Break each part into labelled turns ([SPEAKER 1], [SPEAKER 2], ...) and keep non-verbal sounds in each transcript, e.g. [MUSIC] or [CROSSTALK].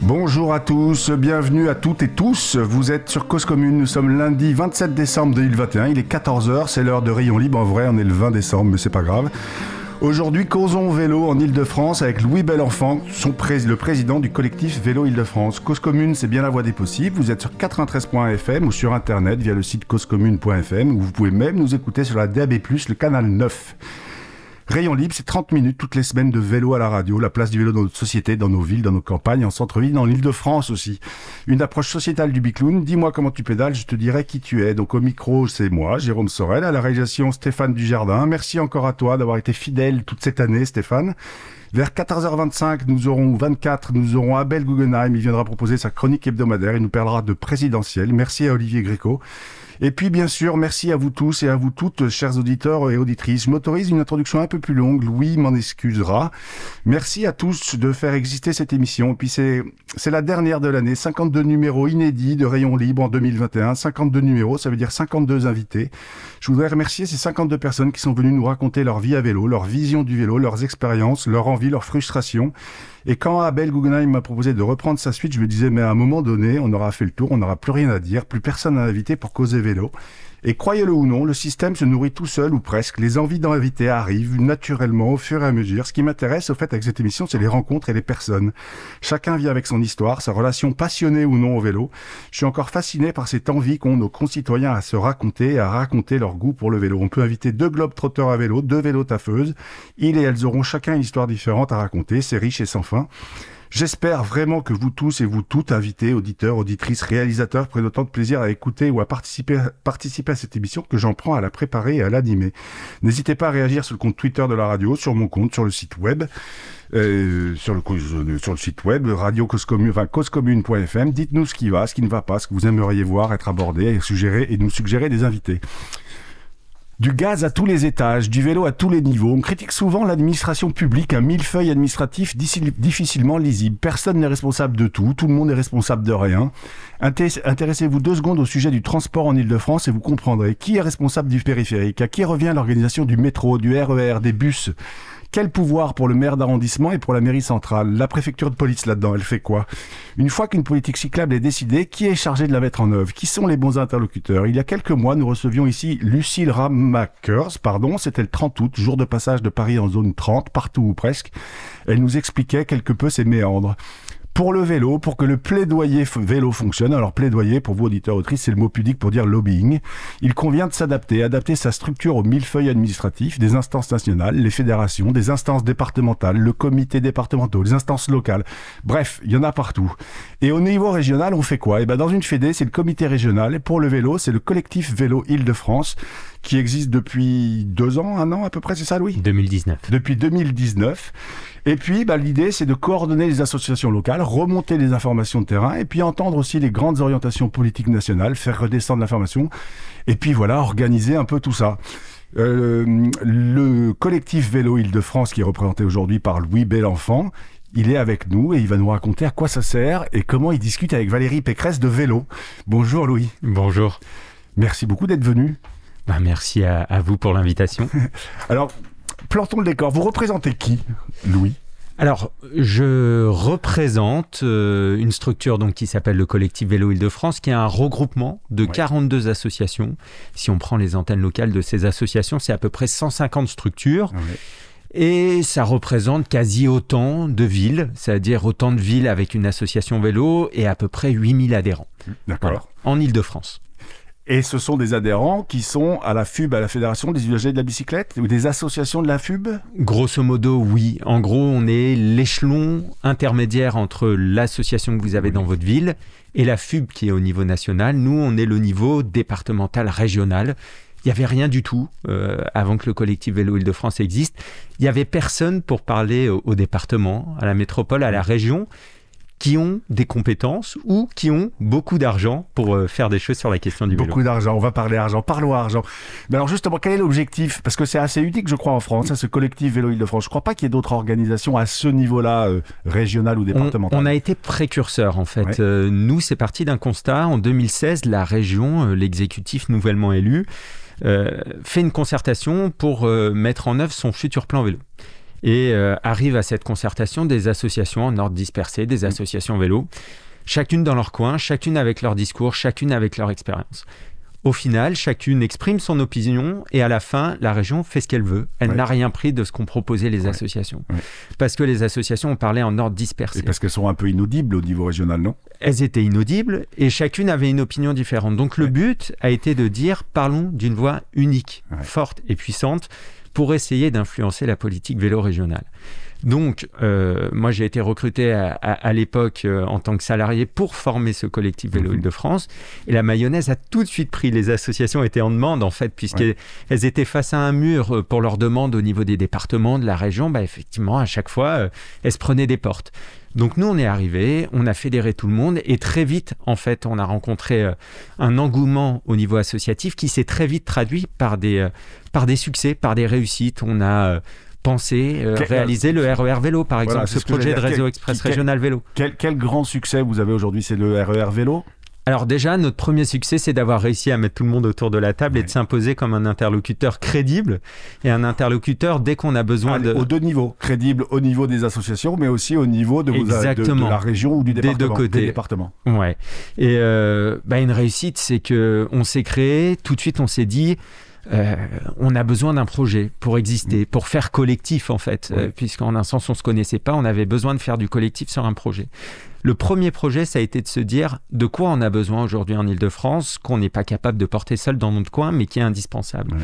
[SPEAKER 1] Bonjour à tous, bienvenue à toutes et tous. Vous êtes sur Cause Commune, nous sommes lundi 27 décembre 2021, il est 14h, c'est l'heure de Rayon Libre. En vrai, on est le 20 décembre, mais c'est pas grave. Aujourd'hui, causons vélo en Ile-de-France avec Louis Belenfant, son le président du collectif Vélo Ile-de-France. Cause Commune, c'est bien la voie des possibles. Vous êtes sur 93.fm ou sur internet via le site causecommune.fm où vous pouvez même nous écouter sur la DAB+, le canal 9. Rayon Libre, c'est 30 minutes toutes les semaines de vélo à la radio, la place du vélo dans notre société, dans nos villes, dans nos campagnes, en centre-ville, dans l'île de France aussi. Une approche sociétale du bicloun. Dis-moi comment tu pédales, je te dirai qui tu es. Donc au micro, c'est moi, Jérôme Sorel, à la réalisation Stéphane Dujardin. Merci encore à toi d'avoir été fidèle toute cette année, Stéphane. Vers 14h25, nous aurons 24, nous aurons Abel Guggenheim. Il viendra proposer sa chronique hebdomadaire. Il nous parlera de présidentiel. Merci à Olivier Gréco. Et puis, bien sûr, merci à vous tous et à vous toutes, chers auditeurs et auditrices. Je m'autorise une introduction un peu plus longue. Louis m'en excusera. Merci à tous de faire exister cette émission. Et puis, c'est, c'est la dernière de l'année. 52 numéros inédits de Rayon Libre en 2021. 52 numéros, ça veut dire 52 invités. Je voudrais remercier ces 52 personnes qui sont venues nous raconter leur vie à vélo, leur vision du vélo, leurs expériences, leur envie, leur frustration. Et quand Abel Guggenheim m'a proposé de reprendre sa suite, je me disais, mais à un moment donné, on aura fait le tour, on n'aura plus rien à dire, plus personne à inviter pour causer vélo. Et croyez-le ou non, le système se nourrit tout seul ou presque. Les envies d'inviter arrivent naturellement au fur et à mesure. Ce qui m'intéresse au fait avec cette émission, c'est les rencontres et les personnes. Chacun vit avec son histoire, sa relation passionnée ou non au vélo. Je suis encore fasciné par cette envie qu'ont nos concitoyens à se raconter, à raconter leur goût pour le vélo. On peut inviter deux globes trotteurs à vélo, deux vélos taffeuses. Ils et elles auront chacun une histoire différente à raconter. C'est riche et sans fin. J'espère vraiment que vous tous et vous toutes, invités, auditeurs, auditrices, réalisateurs, prenez autant de plaisir à écouter ou à participer, participer à cette émission que j'en prends à la préparer et à l'animer. N'hésitez pas à réagir sur le compte Twitter de la radio, sur mon compte, sur le site web. Euh, sur, le, sur le site web radio enfin. Dites-nous ce qui va, ce qui ne va pas, ce que vous aimeriez voir être abordé suggérer, et nous suggérer des invités. Du gaz à tous les étages, du vélo à tous les niveaux. On critique souvent l'administration publique, un millefeuille administratif difficilement lisible. Personne n'est responsable de tout, tout le monde est responsable de rien. Intéressez-vous deux secondes au sujet du transport en Ile-de-France et vous comprendrez qui est responsable du périphérique, à qui revient l'organisation du métro, du RER, e des bus. Quel pouvoir pour le maire d'arrondissement et pour la mairie centrale? La préfecture de police là-dedans, elle fait quoi? Une fois qu'une politique cyclable est décidée, qui est chargé de la mettre en œuvre? Qui sont les bons interlocuteurs? Il y a quelques mois, nous recevions ici Lucille Ramakers, pardon, c'était le 30 août, jour de passage de Paris en zone 30, partout ou presque. Elle nous expliquait quelque peu ses méandres pour le vélo, pour que le plaidoyer vélo fonctionne. Alors plaidoyer, pour vous auditeurs autrices, c'est le mot pudique pour dire lobbying. Il convient de s'adapter, adapter sa structure au millefeuille administratif des instances nationales, les fédérations, des instances départementales, le comité départemental, les instances locales. Bref, il y en a partout. Et au niveau régional, on fait quoi? Eh ben dans une fédé, c'est le comité régional. Et pour le vélo, c'est le collectif vélo Île-de-France qui existe depuis deux ans, un an à peu près, c'est ça Louis?
[SPEAKER 2] 2019.
[SPEAKER 1] Depuis 2019. Et puis, bah, l'idée, c'est de coordonner les associations locales, remonter les informations de terrain, et puis entendre aussi les grandes orientations politiques nationales, faire redescendre l'information, et puis voilà, organiser un peu tout ça. Euh, le collectif Vélo Île-de-France, qui est représenté aujourd'hui par Louis Belenfant, il est avec nous et il va nous raconter à quoi ça sert et comment il discute avec Valérie Pécresse de vélo. Bonjour Louis.
[SPEAKER 2] Bonjour.
[SPEAKER 1] Merci beaucoup d'être venu.
[SPEAKER 2] Bah, merci à, à vous pour l'invitation. [LAUGHS]
[SPEAKER 1] Alors, plantons le décor. Vous représentez qui, Louis?
[SPEAKER 2] Alors, je représente euh, une structure donc, qui s'appelle le collectif Vélo Île-de-France, qui est un regroupement de 42 associations. Si on prend les antennes locales de ces associations, c'est à peu près 150 structures. Et ça représente quasi autant de villes, c'est-à-dire autant de villes avec une association vélo et à peu près 8000 adhérents.
[SPEAKER 1] D'accord.
[SPEAKER 2] en Île-de-France.
[SPEAKER 1] Et ce sont des adhérents qui sont à la FUB, à la Fédération des usagers de la bicyclette, ou des associations de la FUB
[SPEAKER 2] Grosso modo, oui. En gros, on est l'échelon intermédiaire entre l'association que vous avez dans votre ville et la FUB qui est au niveau national. Nous, on est le niveau départemental régional. Il n'y avait rien du tout euh, avant que le collectif Vélo Île-de-France existe. Il n'y avait personne pour parler au département, à la métropole, à la région qui ont des compétences ou qui ont beaucoup d'argent pour euh, faire des choses sur la question du
[SPEAKER 1] vélo. Beaucoup d'argent, on va parler argent, parlons argent. Mais alors justement, quel est l'objectif? Parce que c'est assez unique, je crois, en France, hein, ce collectif Vélo Île-de-France. Je ne crois pas qu'il y ait d'autres organisations à ce niveau-là, euh, régional ou départemental.
[SPEAKER 2] On, a été précurseur, en fait. Euh, nous, c'est parti d'un constat. En 2016, la région, l'exécutif nouvellement élu, fait une concertation pour mettre en œuvre son futur plan vélo. Et arrive à cette concertation des associations en ordre dispersé, des associations vélo, chacune dans leur coin, chacune avec leur discours, chacune avec leur expérience. Au final, chacune exprime son opinion et à la fin, la région fait ce qu'elle veut. Elle n'a rien pris de ce qu'ont proposé les associations. Parce que les associations ont parlé en ordre dispersé.
[SPEAKER 1] Et parce qu'elles sont un peu inaudibles au niveau régional, non?
[SPEAKER 2] Elles étaient inaudibles et chacune avait une opinion différente. Donc le but a été de dire parlons d'une voix unique, forte et puissante pour essayer d'influencer la politique vélo régionale. Donc, euh, moi, j'ai été recruté à, l'époque euh, en tant que salarié pour former ce collectif Vélo mhm. Île-de-France. Et la mayonnaise a tout de suite pris. Les associations étaient en demande, en fait, puisqu'elles étaient face à un mur euh, pour leurs demandes au niveau des départements, de la région. Bah, effectivement, à chaque fois, elles se prenaient des portes. Donc nous, on est arrivé, on a fédéré tout le monde et très vite, en fait, on a rencontré un engouement au niveau associatif qui s'est très vite traduit par des, par des succès, par des réussites. On a penser, euh, réaliser le RER e vélo, par exemple, ce, projet de réseau express régional vélo.
[SPEAKER 1] Quel, quel, grand succès vous avez aujourd'hui C'est le RER e vélo?
[SPEAKER 2] Alors déjà, notre premier succès, c'est d'avoir réussi à mettre tout le monde autour de la table et de s'imposer comme un interlocuteur crédible et un interlocuteur dès qu'on a besoin de...
[SPEAKER 1] Aux deux niveaux, crédible au niveau des associations, mais aussi au niveau de, vos, de, la région ou du département. Des deux côtés. Des départements.
[SPEAKER 2] Ouais. Et euh, bah, une réussite, c'est que on s'est créé, tout de suite on s'est dit, euh, on a besoin d'un projet pour exister, mm. pour faire collectif en fait, euh, puisqu'en un sens on se connaissait pas, on avait besoin de faire du collectif sur un projet. Le premier projet, ça a été de se dire de quoi on a besoin aujourd'hui en Ile-de-France, qu'on n'est pas capable de porter seul dans notre coin, mais qui est indispensable.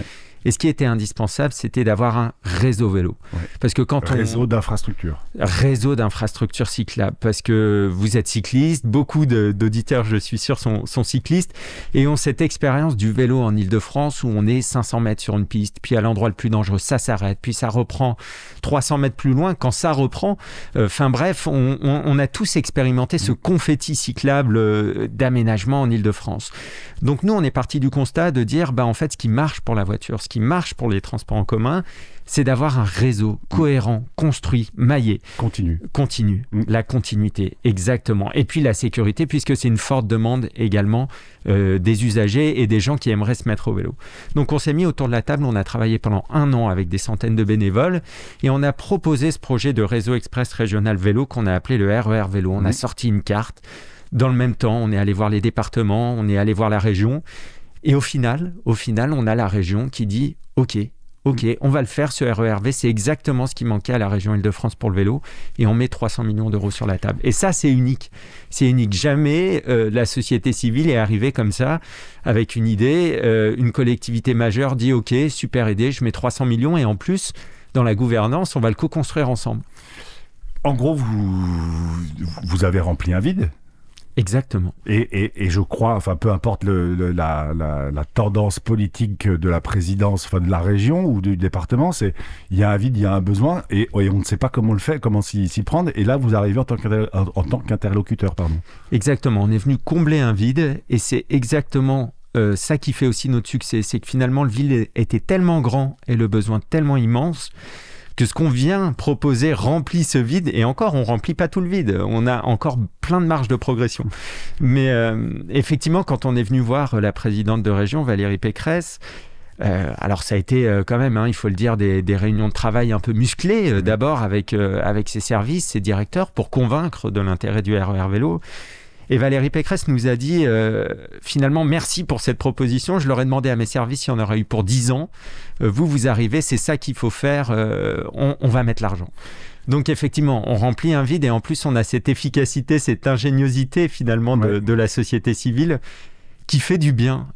[SPEAKER 2] Et ce qui était indispensable, c'était d'avoir un réseau vélo.
[SPEAKER 1] Parce que quand réseau d'infrastructures.
[SPEAKER 2] Réseau d'infrastructures cyclables. Parce que vous êtes cycliste, beaucoup d'auditeurs, je suis sûr, sont, sont, cyclistes et ont cette expérience du vélo en Ile-de-France où on est 500 mètres sur une piste, puis à l'endroit le plus dangereux, ça s'arrête, puis ça reprend 300 mètres plus loin. Quand ça reprend, euh, enfin bref, on, on, a tous expérimenté ce confetti cyclable euh, d'aménagement en Ile-de-France. Donc nous, on est parti du constat de dire, bah, en fait, ce qui marche pour la voiture, ce qui marche pour les transports en commun, c'est d'avoir un réseau cohérent, construit, maillé.
[SPEAKER 1] Continu.
[SPEAKER 2] Continu. Mm. La continuité, exactement. Et puis la sécurité, puisque c'est une forte demande également euh, des usagers et des gens qui aimeraient se mettre au vélo. Donc on s'est mis autour de la table, on a travaillé pendant un an avec des centaines de bénévoles et on a proposé ce projet de réseau express régional vélo qu'on a appelé le RER e Vélo. On a mm. sorti une carte dans le même temps, on est allé voir les départements, on est allé voir la région. Et au final, au final, on a la région qui dit OK, OK, on va le faire, ce RERV, c'est exactement ce qui manquait à la région Île-de-France pour le vélo, et on met 300 millions d'euros sur la table. Et ça, c'est unique. C'est unique. Jamais euh, la société civile est arrivée comme ça, avec une idée, euh, une collectivité majeure dit OK, super idée, je mets 300 millions, et en plus, dans la gouvernance, on va le co-construire ensemble.
[SPEAKER 1] En gros, vous, vous avez rempli un vide?
[SPEAKER 2] Exactement.
[SPEAKER 1] Et, je crois, enfin, peu importe la, tendance politique de la présidence, enfin, de la région ou du département, c'est il y a un vide, il y a un besoin, et, on ne sait pas comment le faire, comment s'y prendre. Et là, vous arrivez en tant qu'interlocuteur, pardon.
[SPEAKER 2] Exactement. On est venu combler un vide, et c'est exactement euh, ça qui fait aussi notre succès, c'est que finalement le vide était tellement grand et le besoin tellement immense que ce qu'on vient proposer remplit ce vide, et encore, on remplit pas tout le vide, on a encore plein de marge de progression. Mais euh, effectivement, quand on est venu voir la présidente de région, Valérie Pécresse, euh, alors ça a été euh, quand même, hein, il faut le dire, des, réunions de travail un peu musclées, d'abord avec, avec ses services, ses directeurs, pour convaincre de l'intérêt du RER e vélo. Et Valérie Pécresse nous a dit euh, finalement merci pour cette proposition. Je leur ai demandé à mes services s'il y en aurait eu pour 10 ans. Euh, vous, vous arrivez, c'est ça qu'il faut faire. Euh, on, va mettre l'argent. Donc effectivement, on remplit un vide et en plus on a cette efficacité, cette ingéniosité finalement de, la société civile qui fait du bien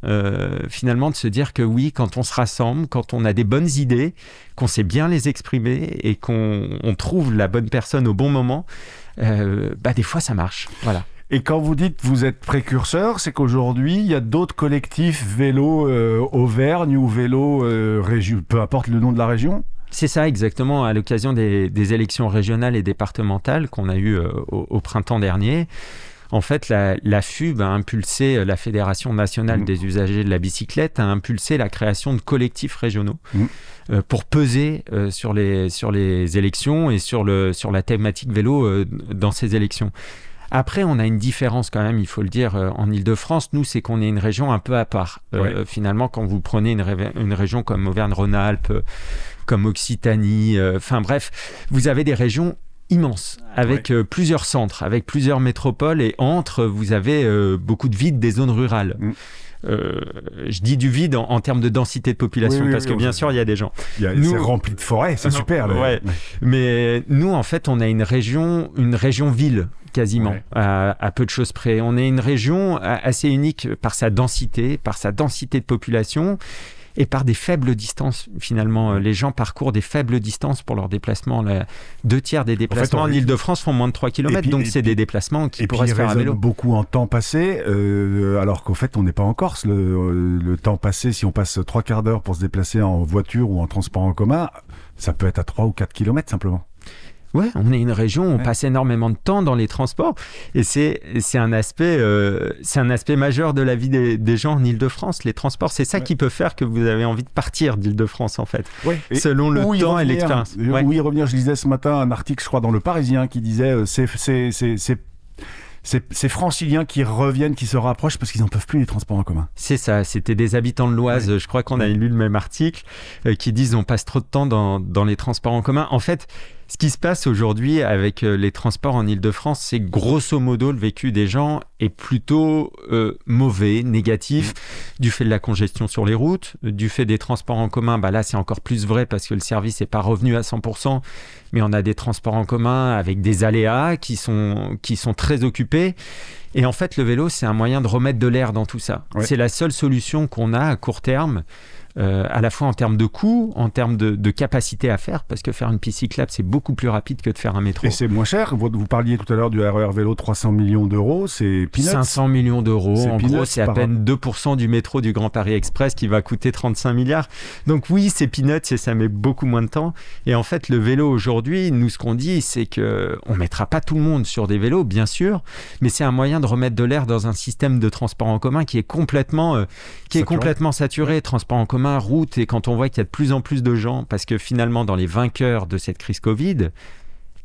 [SPEAKER 2] finalement de se dire que oui, quand on se rassemble, quand on a des bonnes idées, qu'on sait bien les exprimer et qu'on trouve la bonne personne au bon moment, bah des fois ça marche. Voilà.
[SPEAKER 1] Et quand vous dites vous êtes précurseur, c'est qu'aujourd'hui, il y a d'autres collectifs vélo euh, Auvergne ou vélo euh, région, peu importe le nom de la région?
[SPEAKER 2] C'est ça exactement, à l'occasion des, élections régionales et départementales qu'on a eues euh, au, printemps dernier. En fait, la, FUB a impulsé, la Fédération nationale mmh. des usagers de la bicyclette a impulsé la création de collectifs régionaux mmh. pour peser sur, les, sur les élections et sur, le, sur la thématique vélo dans ces élections Après, on a une différence quand même, il faut le dire, euh, en Ile-de-France. Nous, c'est qu'on est une région un peu à part. Euh, finalement, quand vous prenez une, une région comme Auvergne-Rhône-Alpes, comme Occitanie, enfin bref, vous avez des régions immenses, avec plusieurs centres, avec plusieurs métropoles, et entre, vous avez beaucoup de vides des zones rurales. Mm. Euh, je dis du vide en, termes de densité de population, parce que bien sûr, il y a des gens.
[SPEAKER 1] C'est rempli de forêts, c'est super.
[SPEAKER 2] Mais nous, en fait, on a une région, une région ville quasiment, à, à, peu de choses près. On est une région assez unique par sa densité, par sa densité de population et par des faibles distances. Finalement, les gens parcourent des faibles distances pour leurs déplacements. deux tiers des déplacements en, Ile-de-France font moins de 3 km, donc c'est des déplacements qui pourraient se faire à vélo.
[SPEAKER 1] beaucoup en temps passé, euh, alors qu'en fait, on n'est pas en Corse. Le, le, temps passé, si on passe trois quarts d'heure pour se déplacer en voiture ou en transport en commun, ça peut être à 3 ou 4 km simplement.
[SPEAKER 2] Ouais, on est une région, on passe énormément de temps dans les transports et c'est c'est un aspect euh, c'est un aspect majeur de la vie des, gens en Île-de-France. Les transports, c'est ça qui peut faire que vous avez envie de partir d'Île-de-France en fait, selon le temps et l'expérience.
[SPEAKER 1] Oui, revenir. Je lisais ce matin un article, je crois, dans le Parisien qui disait euh, c'est c'est ces franciliens qui reviennent, qui se rapprochent parce qu'ils n'en peuvent plus les transports en commun.
[SPEAKER 2] C'est ça, c'était des habitants de l'Oise, je crois qu'on a lu le même article, euh, qui disent on passe trop de temps dans, dans les transports en commun. En fait, ce qui se passe aujourd'hui avec euh, les transports en Ile-de-France, c'est grosso modo le vécu des gens est plutôt euh, mauvais, négatif, mmh. du fait de la congestion sur les routes, du fait des transports en commun. Bah là, c'est encore plus vrai parce que le service n'est pas revenu à 100%, mais on a des transports en commun avec des aléas qui sont, qui sont très occupés. Et en fait, le vélo, c'est un moyen de remettre de l'air dans tout ça. C'est la seule solution qu'on a à court terme euh, à la fois en termes de coût, en termes de, capacité à faire, parce que faire une piste cyclable, c'est beaucoup plus rapide que de faire un métro.
[SPEAKER 1] Et c'est moins cher. Vous, parliez tout à l'heure du RER e vélo, 300 millions d'euros, c'est peanuts.
[SPEAKER 2] 500 millions d'euros, en gros, c'est à peine 2% du métro du Grand Paris Express qui va coûter 35 milliards. Donc oui, c'est peanuts et ça met beaucoup moins de temps. Et en fait, le vélo aujourd'hui, nous, ce qu'on dit, c'est que on mettra pas tout le monde sur des vélos, bien sûr, mais c'est un moyen de remettre de l'air dans un système de transport en commun qui est complètement, euh, qui est complètement saturé. Transport en commun route, et quand on voit qu'il y a de plus en plus de gens, parce que finalement, dans les vainqueurs de cette crise Covid,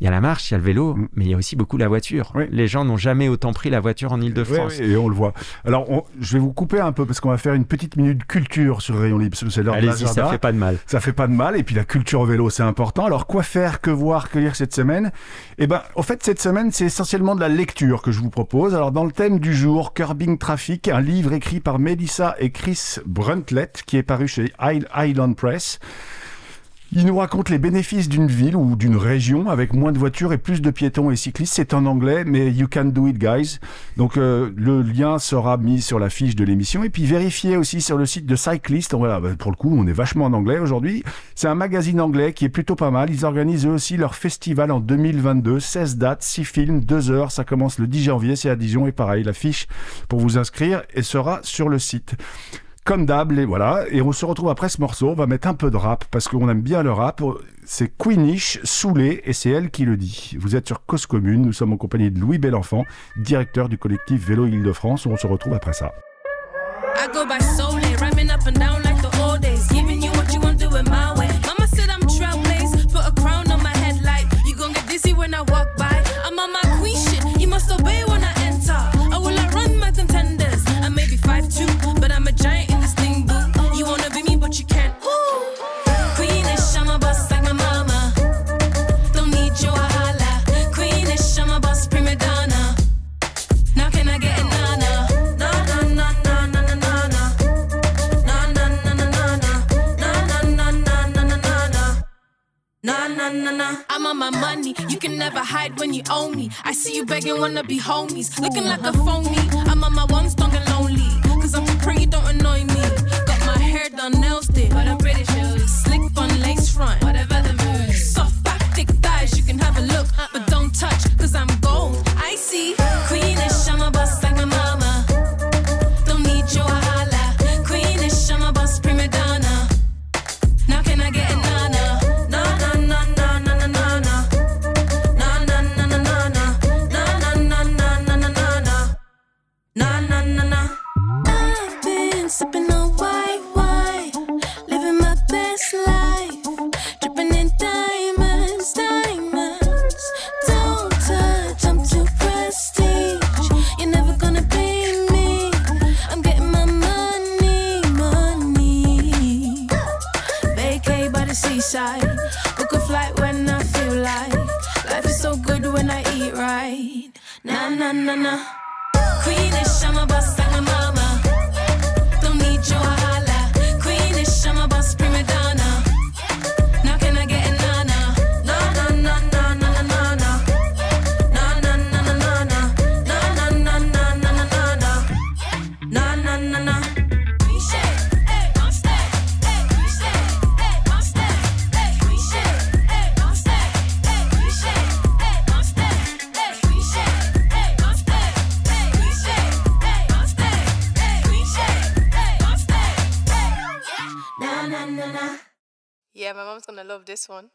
[SPEAKER 2] il y a la marche, il y a le vélo, mm. mais il y a aussi beaucoup la voiture. Les gens n'ont jamais autant pris la voiture en Ile-de-France.
[SPEAKER 1] et on le voit. Alors, je vais vous couper un peu parce qu'on va faire une petite minute culture sur Rayon Libre. C'est
[SPEAKER 2] l'heure Allez-y, ça fait pas de mal.
[SPEAKER 1] Ça fait pas de mal. Et puis la culture au vélo, c'est important. Alors, quoi faire, que voir, que lire cette semaine? Eh ben, en fait, cette semaine, c'est essentiellement de la lecture que je vous propose. Alors, dans le thème du jour, Curbing Traffic, un livre écrit par Melissa et Chris Bruntlet qui est paru chez Island Press. Il nous raconte les bénéfices d'une ville ou d'une région avec moins de voitures et plus de piétons et cyclistes. C'est en anglais, mais you can do it, guys. Donc euh, le lien sera mis sur la fiche de l'émission et puis vérifiez aussi sur le site de Cyclist. Voilà, bah, pour le coup, on est vachement en anglais aujourd'hui. C'est un magazine anglais qui est plutôt pas mal. Ils organisent eux aussi leur festival en 2022. 16 dates, 6 films, 2 heures. Ça commence le 10 janvier, c'est à Dijon et pareil, la fiche pour vous inscrire et sera sur le site comme d'hab, et voilà. Et on se retrouve après ce morceau. On va mettre un peu de rap parce qu'on aime bien le rap. C'est Queenish, Soulé, et c'est elle qui le dit. Vous êtes sur Cause Commune. Nous sommes en compagnie de Louis Belenfant, directeur du collectif Vélo Île-de-France. On se retrouve après ça. You begging, wanna be homies. Looking like a phony. I'm on my one strong and lonely. Cause I'm too pretty, don't annoy me. Got my hair done, nails did. But I'm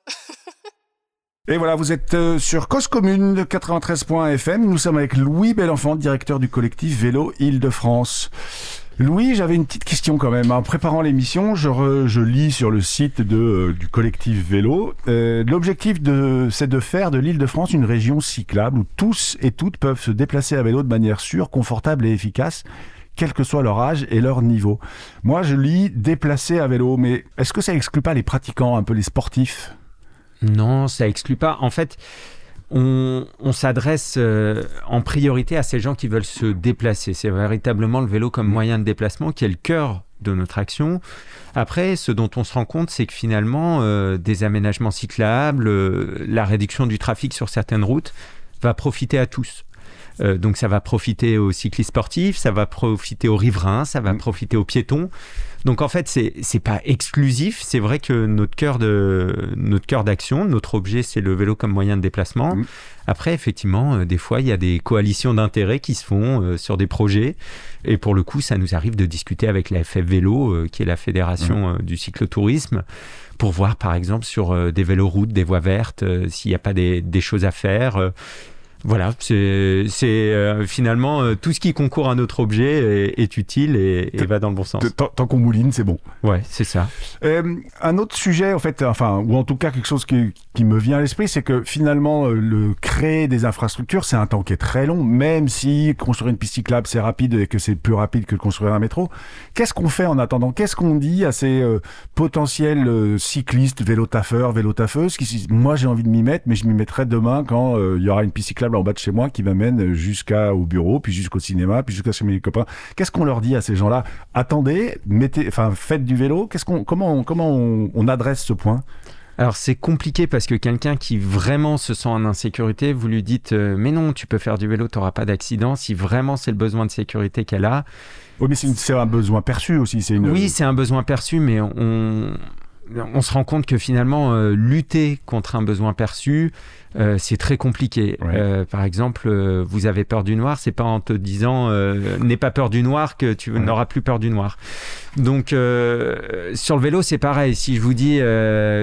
[SPEAKER 1] [LAUGHS] Et voilà, vous êtes euh, sur Cause Commune de 93.fm. Nous sommes avec Louis Belenfant, directeur du collectif Vélo Île-de-France. Louis, j'avais une petite question quand même. En préparant l'émission, je, lis sur le site euh, du collectif Vélo. Euh, L'objectif, c'est de faire de l'Île-de-France une région cyclable où tous et toutes peuvent se déplacer à vélo de manière sûre, confortable et efficace, quel que soit leur âge et leur niveau. Moi, je lis déplacer à vélo, mais est-ce que ça exclut pas les pratiquants, un peu les sportifs?
[SPEAKER 2] Non, ça exclut pas. En fait, on, s'adresse euh, en priorité à ces gens qui veulent se déplacer. C'est véritablement le vélo comme moyen de déplacement qui est le cœur de notre action. Après, ce dont on se rend compte, c'est que finalement, euh, des aménagements cyclables, euh, la réduction du trafic sur certaines routes va profiter à tous. Euh, donc ça va profiter aux cyclistes sportifs, ça va profiter aux riverains, ça va
[SPEAKER 1] Mm.
[SPEAKER 2] profiter aux piétons. Donc en fait, c'est c'est pas exclusif. C'est vrai que notre cœur de notre cœur d'action, notre objet, c'est le vélo comme moyen de déplacement.
[SPEAKER 1] Mm.
[SPEAKER 2] Après, effectivement, euh, des fois, il y a des coalitions d'intérêts qui se font euh, sur des projets. Et pour le coup, ça nous arrive de discuter avec la FF Vélo, euh, qui est la fédération euh, du cyclotourisme, pour voir, par exemple, sur des véloroutes, des voies vertes, s'il n'y a pas des, des choses à faire. Voilà, c'est euh, finalement euh, tout ce qui concourt à notre objet est, est utile et, et va dans le bon sens.
[SPEAKER 1] Tant, tant qu'on mouline, c'est bon.
[SPEAKER 2] Ouais, c'est ça.
[SPEAKER 1] Euh, un autre sujet, en fait, enfin, ou en tout cas quelque chose qui, qui me vient à l'esprit, c'est que finalement, euh, le créer des infrastructures, c'est un temps qui est très long, même si construire une piste cyclable, c'est rapide et que c'est plus rapide que de construire un métro. Qu'est-ce qu'on fait en attendant? Qu'est-ce qu'on dit à ces euh, potentiels euh, cyclistes, vélo-taffeurs, vélo-taffeuses qui se disent, moi j'ai envie de m'y mettre, mais je m'y mettrai demain quand il y aura une piste cyclable en bas de chez moi qui m'amène jusqu'au bureau, puis jusqu'au cinéma, puis jusqu'à chez mes copains. Qu'est-ce qu'on leur dit à ces gens-là? Attendez, mettez, enfin, faites du vélo. Qu'est-ce qu'on, comment, on, comment on, on adresse ce point?
[SPEAKER 2] Alors c'est compliqué parce que quelqu'un qui vraiment se sent en insécurité, vous lui dites euh, mais non, tu peux faire du vélo, tu n'auras pas d'accident. Si vraiment c'est le besoin de sécurité qu'elle a,
[SPEAKER 1] Oui, mais c'est un besoin perçu aussi. C'est une.
[SPEAKER 2] oui c'est un besoin perçu, mais on, on se rend compte que finalement euh, lutter contre un besoin perçu, euh, c'est très compliqué.
[SPEAKER 1] Ouais.
[SPEAKER 2] Euh, par exemple, vous avez peur du noir, c'est pas en te disant n'aie pas peur du noir que tu
[SPEAKER 1] Ouais.
[SPEAKER 2] n'auras plus peur du noir. Donc sur le vélo, c'est pareil. Si je vous dis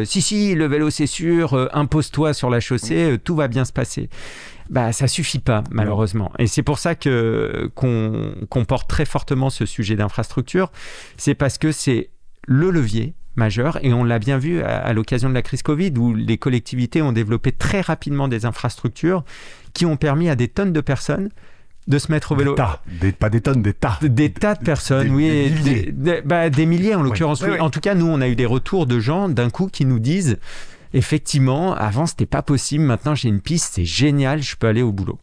[SPEAKER 2] si si le vélo c'est sûr, impose-toi sur la chaussée, tout va bien se passer. Bah, ça suffit pas, malheureusement. Et c'est pour ça que qu'on qu'on porte très fortement ce sujet d'infrastructure. C'est parce que c'est le levier majeur et on l'a bien vu à, à l'occasion de la crise Covid où les collectivités ont développé très rapidement des infrastructures qui ont permis à des tonnes de personnes de se mettre au vélo.
[SPEAKER 1] Des tas, des, pas des tonnes, des tas.
[SPEAKER 2] Des tas de personnes,
[SPEAKER 1] Des-
[SPEAKER 2] oui,
[SPEAKER 1] milliers.
[SPEAKER 2] des, bah, des milliers en l'occurrence. Oui. En tout cas, nous, on a eu des retours de gens d'un coup qui nous disent effectivement, avant c'était pas possible, maintenant j'ai une piste, c'est génial, je peux aller au boulot.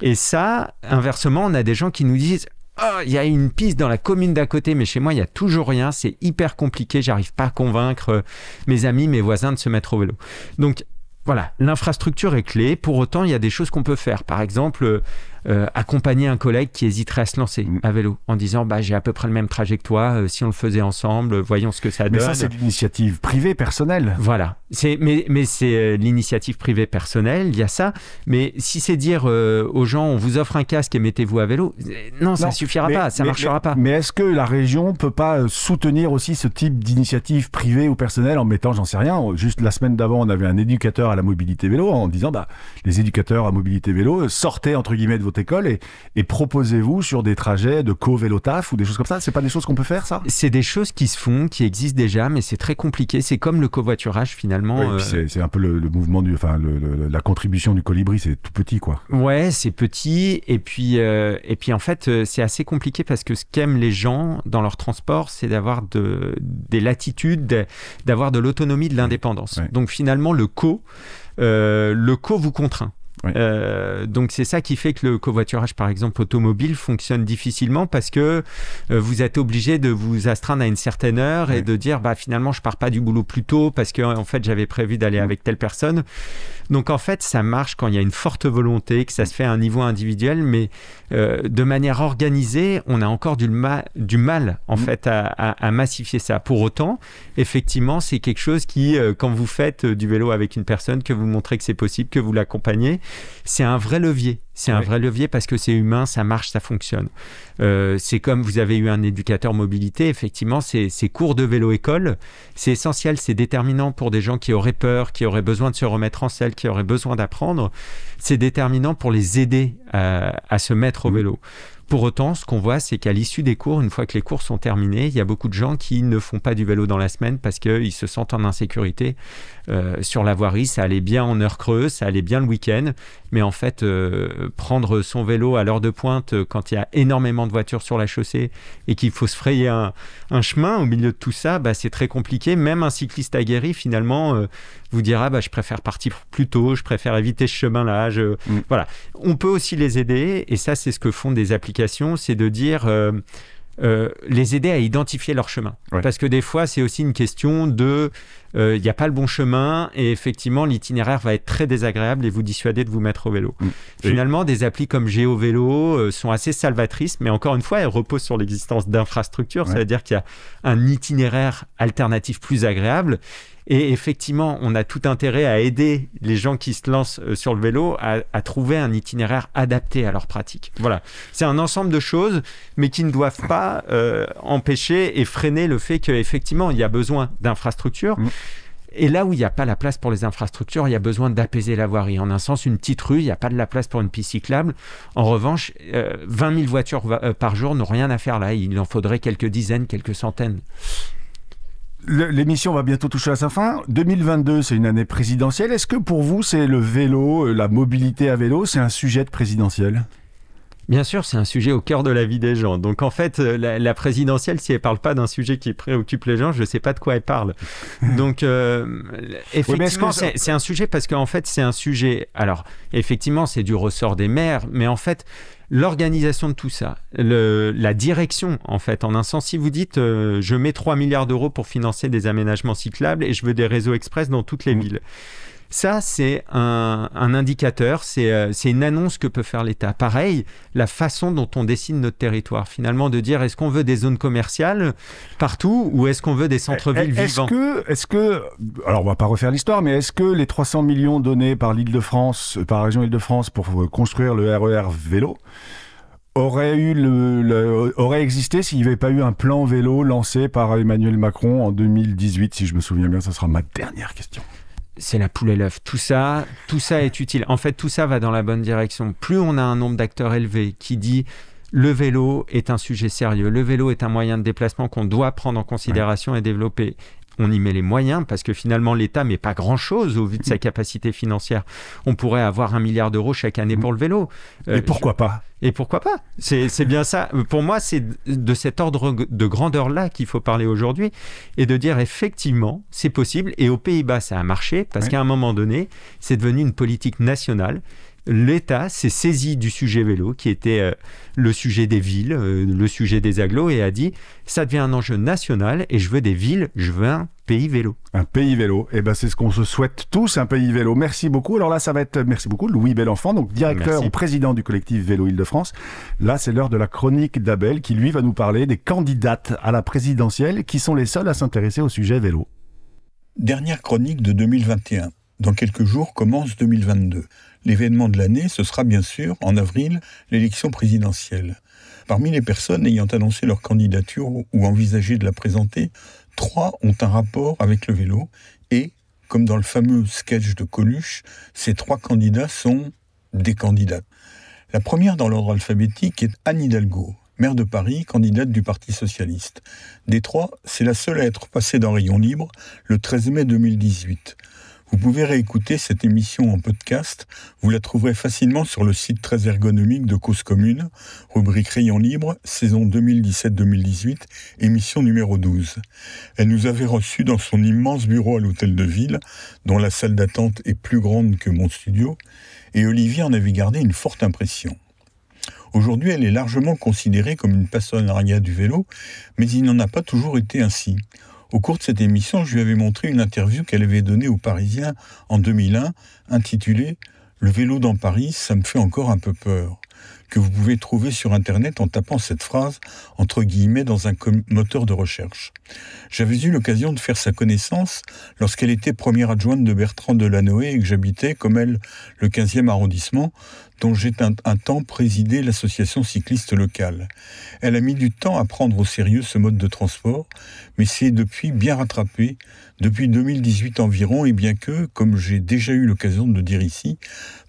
[SPEAKER 2] Et ça, inversement, on a des gens qui nous disent Oh, il y a une piste dans la commune d'à côté, mais chez moi, il n'y a toujours rien. C'est hyper compliqué. J'arrive pas à convaincre euh, mes amis, mes voisins de se mettre au vélo. Donc, voilà, l'infrastructure est clé. Pour autant, il y a des choses qu'on peut faire. Par exemple, euh, accompagner un collègue qui hésiterait à se lancer
[SPEAKER 1] Mm.
[SPEAKER 2] à vélo en disant bah, J'ai à peu près le même trajet que toi. euh, si on le faisait ensemble, voyons ce que ça
[SPEAKER 1] Mais
[SPEAKER 2] donne.
[SPEAKER 1] ça, c'est l'initiative privée, personnelle.
[SPEAKER 2] Voilà, mais mais c'est euh, l'initiative privée personnelle, il y a ça. Mais si c'est dire euh, aux gens on vous offre un casque et mettez-vous à vélo, non, ça
[SPEAKER 1] Non,
[SPEAKER 2] suffira
[SPEAKER 1] mais-
[SPEAKER 2] pas, ça
[SPEAKER 1] mais-
[SPEAKER 2] marchera
[SPEAKER 1] mais-
[SPEAKER 2] pas.
[SPEAKER 1] Mais est-ce que la région peut pas soutenir aussi ce type d'initiative privée ou personnelle en mettant, j'en sais rien, juste la semaine d'avant, on avait un éducateur à la mobilité vélo en disant, bah, les éducateurs à mobilité vélo, sortez entre guillemets de votre auto-école et, et proposez-vous sur des trajets de co-vélo taf ou des choses comme ça C'est pas des choses qu'on peut faire, ça?
[SPEAKER 2] C'est des choses qui se font, qui existent déjà, mais c'est très compliqué. C'est comme le covoiturage finalement.
[SPEAKER 1] Oui,
[SPEAKER 2] euh,
[SPEAKER 1] c'est- un peu le, le mouvement du, enfin, le- le- la contribution du colibri, c'est tout petit, quoi.
[SPEAKER 2] Ouais, c'est petit et puis euh, et puis en fait euh, c'est assez compliqué parce que ce qu'aiment les gens dans leur transport, c'est d'avoir de des latitudes, de- d'avoir de l'autonomie, de l'indépendance.
[SPEAKER 1] Ouais.
[SPEAKER 2] Donc finalement le co, euh, le co vous contraint. Euh, donc c'est ça qui fait que le covoiturage par exemple automobile fonctionne difficilement parce que euh, vous êtes obligé de vous astreindre à une certaine heure et de dire bah finalement je pars pas du boulot plus tôt parce que en fait j'avais prévu d'aller
[SPEAKER 1] Mm.
[SPEAKER 2] avec telle personne. Donc en fait, ça marche quand il y a une forte volonté, que ça se fait à un niveau individuel, mais euh, de manière organisée, on a encore du, ma- du mal en
[SPEAKER 1] Mhm.
[SPEAKER 2] fait à, à- à massifier ça. Pour autant, effectivement, c'est quelque chose qui, euh, quand vous faites euh, du vélo avec une personne, que vous montrez que c'est possible, que vous l'accompagnez, c'est un vrai levier. C'est un
[SPEAKER 1] Oui.
[SPEAKER 2] vrai levier parce que c'est humain, ça marche, ça fonctionne. Euh, c'est comme vous avez eu un éducateur mobilité, effectivement, ces, cours de vélo-école, c'est essentiel, c'est déterminant pour des gens qui auraient peur, qui auraient besoin de se remettre en selle, qui auraient besoin d'apprendre. C'est déterminant pour les aider à, à se mettre au
[SPEAKER 1] Mhm.
[SPEAKER 2] vélo. Pour autant, ce qu'on voit, c'est qu'à l'issue des cours, une fois que les cours sont terminés, il y a beaucoup de gens qui ne font pas du vélo dans la semaine parce qu'ils se sentent en insécurité sur la voirie. Ça allait bien en heure creuse, ça allait bien le week-end, mais en fait, euh, prendre son vélo à l'heure de pointe euh, quand il y a énormément de voitures sur la chaussée et qu'il faut se frayer un, un chemin au milieu de tout ça, bah, c'est très compliqué. Même un cycliste aguerri, finalement, euh, vous dira bah, je préfère partir plus tôt, je préfère éviter ce chemin-là. Je...
[SPEAKER 1] Mm.
[SPEAKER 2] Voilà. On peut aussi les aider, et ça, c'est ce que font des applications, c'est de dire. euh, euh, les aider à identifier leur chemin.
[SPEAKER 1] Ouais.
[SPEAKER 2] Parce que des fois, c'est aussi une question de, euh, il n'y a pas le bon chemin et effectivement, l'itinéraire va être très désagréable et vous dissuader de vous mettre au vélo.
[SPEAKER 1] Mm.
[SPEAKER 2] Finalement, des applis comme GeoVélo euh, sont assez salvatrices, mais encore une fois, elles reposent sur l'existence d'infrastructures. Ça
[SPEAKER 1] Ouais.
[SPEAKER 2] veut dire qu'il y a un itinéraire alternatif plus agréable. Et effectivement, on a tout intérêt à aider les gens qui se lancent euh, sur le vélo à, à trouver un itinéraire adapté à leur pratique. Voilà. C'est un ensemble de choses, mais qui ne doivent pas euh, empêcher et freiner le fait qu'effectivement, il y a besoin d'infrastructures.
[SPEAKER 1] Mm.
[SPEAKER 2] Et là où il n'y a pas la place pour les infrastructures, il y a besoin d'apaiser la voirie. En un sens, une petite rue, il n'y a pas de la place pour une piste cyclable. En revanche, euh, 20 000 voitures euh, par jour n'ont rien à faire là. Il en faudrait quelques dizaines, quelques centaines.
[SPEAKER 1] L'émission va bientôt toucher à sa fin. 2022, c'est une année présidentielle. Est-ce que pour vous, c'est le vélo, euh, la mobilité à vélo, c'est un sujet de présidentielle
[SPEAKER 2] Bien sûr, c'est un sujet au cœur de la vie des gens. Donc en fait, euh, la, la présidentielle, si elle parle pas d'un sujet qui préoccupe les gens, je sais pas de quoi elle parle. [LAUGHS] Donc euh, effectivement, c'est un sujet parce qu'en fait, c'est un sujet. Alors effectivement, c'est du ressort des maires, mais en fait. L'organisation de tout ça, le- la direction, en fait, en un sens, si vous dites euh, je mets 3 milliards d'euros pour financer des aménagements cyclables et je veux des réseaux express dans toutes les
[SPEAKER 1] Mm.
[SPEAKER 2] villes. Ça, c'est un, un indicateur, c'est euh, c'est une annonce que peut faire l'État. Pareil, la façon dont on dessine notre territoire, finalement, de dire est-ce qu'on veut des zones commerciales partout ou est-ce qu'on veut des centres-villes
[SPEAKER 1] Est-ce
[SPEAKER 2] vivants?
[SPEAKER 1] que, est-ce que, alors on va pas refaire l'histoire, mais est-ce que les 300 millions donnés par l'Île-de-France, euh, par la région Île-de-France pour euh, construire le RER vélo auraient eu le, le- aurait existé s'il n'y avait pas eu un plan vélo lancé par Emmanuel Macron en 2018, si je me souviens bien, ça sera ma dernière question.
[SPEAKER 2] C'est la poule et l'œuf. Tout ça, tout ça est utile. En fait, tout ça va dans la bonne direction. Plus on a un nombre d'acteurs élevé qui dit le vélo est un sujet sérieux, le vélo est un moyen de déplacement qu'on doit prendre en considération et développer. On y met les moyens parce que finalement l'État met pas grand chose au vu de sa capacité financière. On pourrait avoir un milliard d'euros chaque année pour le vélo. Euh,
[SPEAKER 1] Et pourquoi pas?
[SPEAKER 2] Et pourquoi pas? C'est bien ça. Pour moi, c'est de cet ordre de grandeur-là qu'il faut parler aujourd'hui et de dire effectivement, c'est possible. Et aux Pays-Bas, ça a marché parce
[SPEAKER 1] Ouais.
[SPEAKER 2] qu'à un moment donné, c'est devenu une politique nationale. L'État s'est saisi du sujet vélo, qui était euh, le sujet des villes, euh, le sujet des agglos, et a dit ça devient un enjeu national et je veux des villes, je veux un pays vélo.
[SPEAKER 1] Un pays vélo. Et ben c'est ce qu'on se souhaite tous, un pays vélo. Merci beaucoup. Alors là, ça va être, merci beaucoup, Louis Belenfant, donc directeur
[SPEAKER 2] Merci.
[SPEAKER 1] ou président du collectif Vélo Île-de-France. Là, c'est l'heure de la chronique d'Abel, qui lui va nous parler des candidates à la présidentielle, qui sont les seules à s'intéresser au sujet vélo.
[SPEAKER 3] Dernière chronique de 2021. Dans quelques jours commence 2022. L'événement de l'année, ce sera bien sûr, en avril, l'élection présidentielle. Parmi les personnes ayant annoncé leur candidature ou envisagé de la présenter, trois ont un rapport avec le vélo et, comme dans le fameux sketch de Coluche, ces trois candidats sont des candidats. La première dans l'ordre alphabétique est Anne Hidalgo, maire de Paris, candidate du Parti socialiste. Des trois, c'est la seule à être passée dans Rayon Libre le 13 mai 2018. Vous pouvez réécouter cette émission en podcast. Vous la trouverez facilement sur le site très ergonomique de Cause Commune, rubrique Rayon Libre, saison 2017-2018, émission numéro 12. Elle nous avait reçus dans son immense bureau à l'hôtel de ville, dont la salle d'attente est plus grande que mon studio, et Olivier en avait gardé une forte impression. Aujourd'hui, elle est largement considérée comme une passionnariat du vélo, mais il n'en a pas toujours été ainsi. Au cours de cette émission, je lui avais montré une interview qu'elle avait donnée aux Parisiens en 2001, intitulée Le vélo dans Paris, ça me fait encore un peu peur que vous pouvez trouver sur Internet en tapant cette phrase entre guillemets dans un moteur de recherche. J'avais eu l'occasion de faire sa connaissance lorsqu'elle était première adjointe de Bertrand Delanoë et que j'habitais, comme elle, le 15e arrondissement, dont j'ai un, temps présidé l'association cycliste locale. Elle a mis du temps à prendre au sérieux ce mode de transport, mais c'est depuis bien rattrapé, depuis 2018 environ, et bien que, comme j'ai déjà eu l'occasion de dire ici,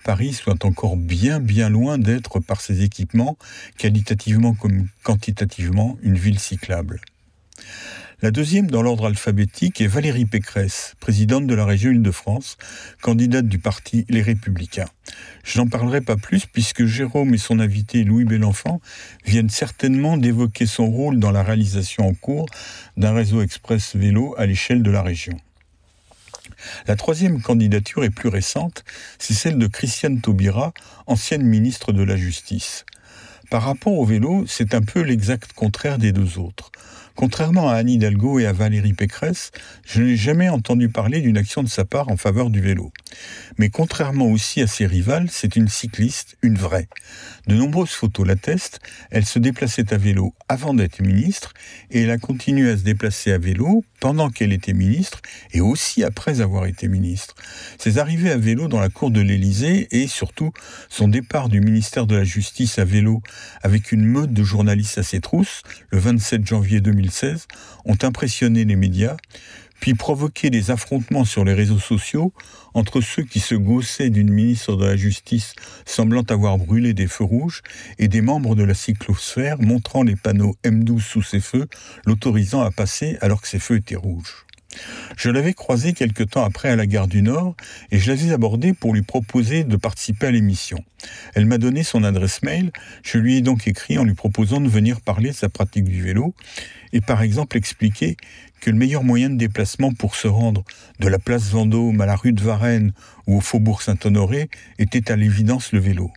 [SPEAKER 3] Paris soit encore bien bien loin d'être par ses équipements, qualitativement comme quantitativement, une ville cyclable. La deuxième dans l'ordre alphabétique est Valérie Pécresse, présidente de la région Île-de-France, candidate du parti Les Républicains. Je n'en parlerai pas plus puisque Jérôme et son invité Louis Bélenfant viennent certainement d'évoquer son rôle dans la réalisation en cours d'un réseau express vélo à l'échelle de la région. La troisième candidature est plus récente, c'est celle de Christiane Taubira, ancienne ministre de la Justice. Par rapport au vélo, c'est un peu l'exact contraire des deux autres. Contrairement à Anne Hidalgo et à Valérie Pécresse, je n'ai jamais entendu parler d'une action de sa part en faveur du vélo. Mais contrairement aussi à ses rivales, c'est une cycliste, une vraie. De nombreuses photos l'attestent, elle se déplaçait à vélo avant d'être ministre et elle a continué à se déplacer à vélo pendant qu'elle était ministre et aussi après avoir été ministre. Ses arrivées à vélo dans la cour de l'Élysée et surtout son départ du ministère de la Justice à vélo avec une meute de journalistes à ses trousses le 27 janvier 2000 ont impressionné les médias, puis provoqué des affrontements sur les réseaux sociaux entre ceux qui se gaussaient d'une ministre de la Justice semblant avoir brûlé des feux rouges et des membres de la cyclosphère montrant les panneaux M12 sous ses feux, l'autorisant à passer alors que ses feux étaient rouges. Je l'avais croisé quelque temps après à la gare du Nord et je l'avais abordée pour lui proposer de participer à l'émission. Elle m'a donné son adresse mail, je lui ai donc écrit en lui proposant de venir parler de sa pratique du vélo et par exemple expliquer que le meilleur moyen de déplacement pour se rendre de la place Vendôme à la rue de Varennes ou au faubourg Saint-Honoré était à l'évidence le vélo.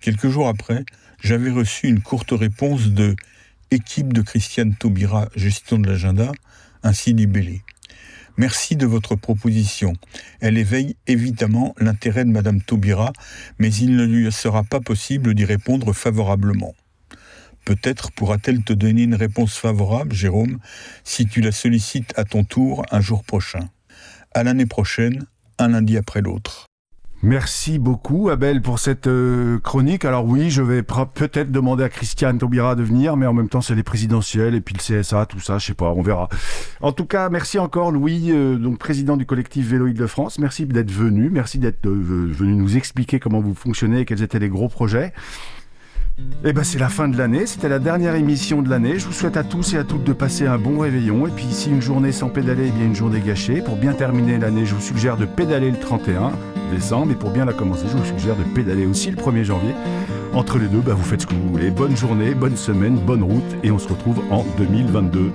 [SPEAKER 3] Quelques jours après, j'avais reçu une courte réponse de équipe de Christiane Taubira, gestion de l'agenda, ainsi libellée. Merci de votre proposition. Elle éveille évidemment l'intérêt de Madame Taubira, mais il ne lui sera pas possible d'y répondre favorablement. Peut-être pourra-t-elle te donner une réponse favorable, Jérôme, si tu la sollicites à ton tour un jour prochain. À l'année prochaine, un lundi après l'autre.
[SPEAKER 1] Merci beaucoup Abel pour cette euh, chronique. Alors oui, je vais peut-être demander à Christiane Taubira de venir, mais en même temps c'est les présidentielles et puis le CSA, tout ça, je sais pas, on verra. En tout cas, merci encore Louis, euh, donc président du collectif Vélo de France. Merci d'être venu, merci d'être euh, venu nous expliquer comment vous fonctionnez et quels étaient les gros projets. Eh ben c'est la fin de l'année, c'était la dernière émission de l'année. Je vous souhaite à tous et à toutes de passer un bon réveillon. Et puis si une journée sans pédaler est bien une journée gâchée, pour bien terminer l'année, je vous suggère de pédaler le 31 décembre. Et pour bien la commencer, je vous suggère de pédaler aussi le 1er janvier. Entre les deux, bah, vous faites ce que vous voulez. Bonne journée, bonne semaine, bonne route. Et on se retrouve en 2022.